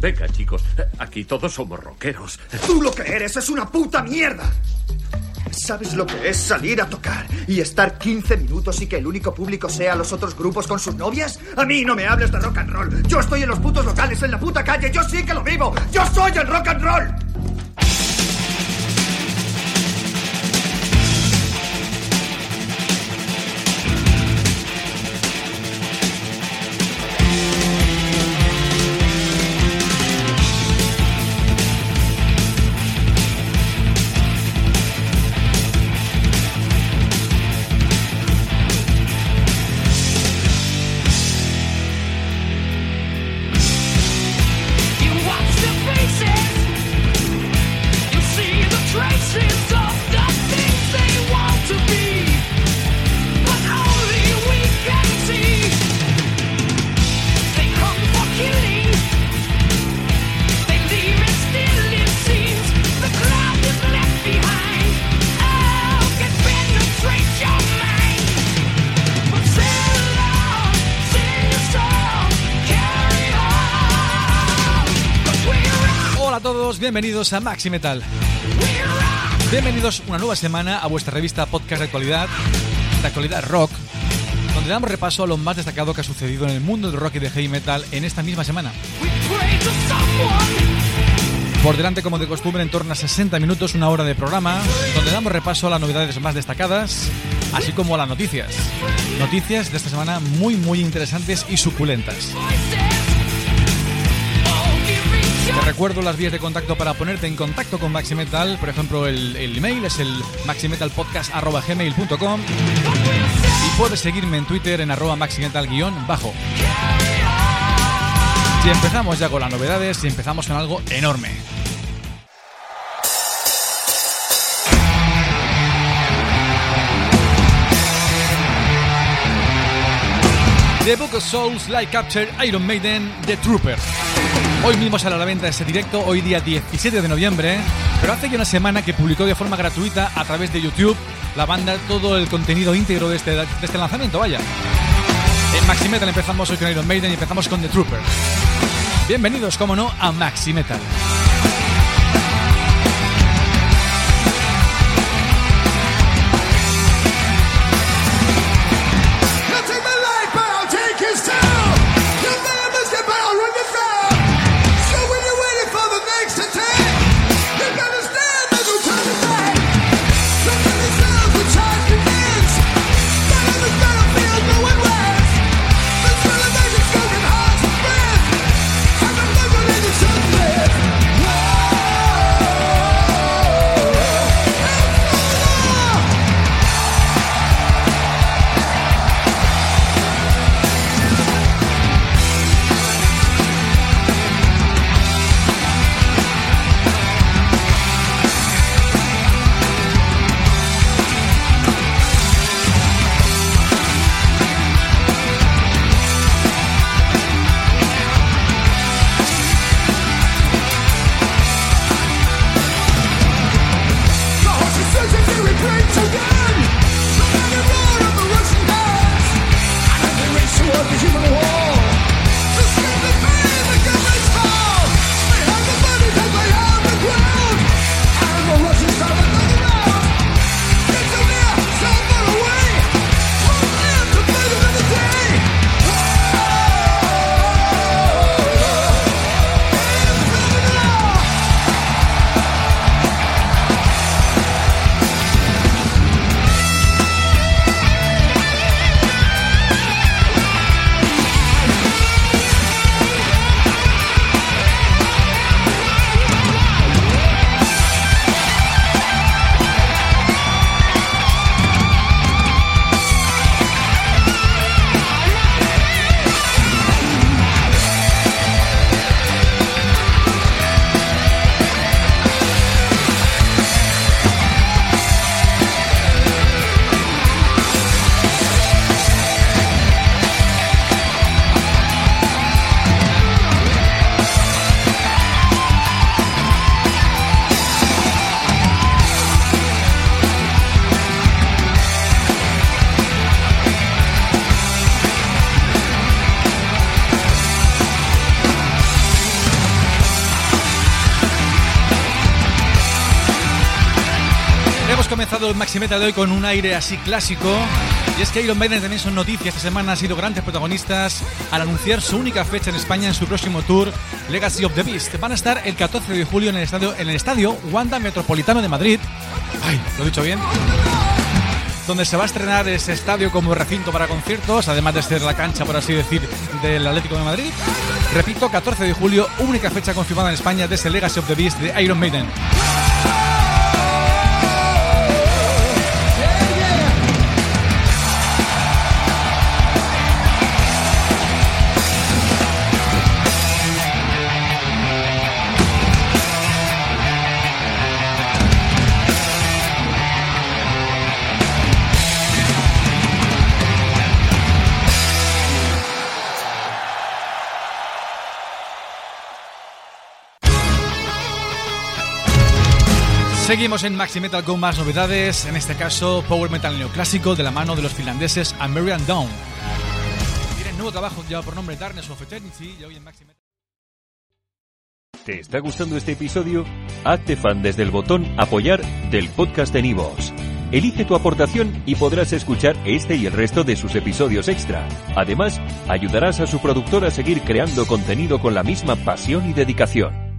Venga, chicos, aquí todos somos rockeros. Tú lo que eres es una puta mierda. ¿Sabes lo que es salir a tocar y estar 15 minutos y que el único público sea los otros grupos con sus novias? A mí no me hables de rock and roll. Yo estoy en los putos locales, en la puta calle. Yo sí que lo vivo. Yo soy el rock and roll. Todos, bienvenidos a Maxi Metal. Bienvenidos una nueva semana a vuestra revista podcast de actualidad, de actualidad rock, donde damos repaso a lo más destacado que ha sucedido en el mundo del rock y de heavy metal en esta misma semana. Por delante, como de costumbre, en torno a 60 minutos, una hora de programa, donde damos repaso a las novedades más destacadas, así como a las noticias. Noticias de esta semana muy, muy interesantes y suculentas. Te recuerdo las vías de contacto para ponerte en contacto con Maxi Metal. Por ejemplo, el, el email es el maximetalpodcast.gmail.com y puedes seguirme en Twitter en arroba maximetal-bajo. Y empezamos ya con las novedades y empezamos con algo enorme. The Book of Souls Light Capture Iron Maiden The Trooper. Hoy mismo sale a la venta ese directo, hoy día 17 de noviembre, pero hace ya una semana que publicó de forma gratuita a través de YouTube la banda todo el contenido íntegro de este, de este lanzamiento, vaya. En Maxi Metal empezamos hoy con Iron Maiden y empezamos con The Trooper. Bienvenidos, como no, a Maxi Metal. Comenzado el Maxi Metal de hoy con un aire así clásico. Y es que Iron Maiden también son noticias. Esta semana han sido grandes protagonistas al anunciar su única fecha en España en su próximo tour, Legacy of the Beast. Van a estar el 14 de julio en el estadio, en el estadio Wanda Metropolitano de Madrid. Ay, lo he dicho bien. Donde se va a estrenar ese estadio como recinto para conciertos, además de ser la cancha, por así decir, del Atlético de Madrid. Repito, 14 de julio, única fecha confirmada en España de ese Legacy of the Beast de Iron Maiden. Seguimos en Maxi Metal con más novedades, en este caso Power Metal neoclásico de la mano de los finlandeses American Dawn. Tienen nuevo trabajo lleva por nombre Darkness of Eternity y hoy en Maxi. ¿Te está gustando este episodio? Hazte fan desde el botón Apoyar del podcast de Nivos. Elige tu aportación y podrás escuchar este y el resto de sus episodios extra. Además, ayudarás a su productor a seguir creando contenido con la misma pasión y dedicación.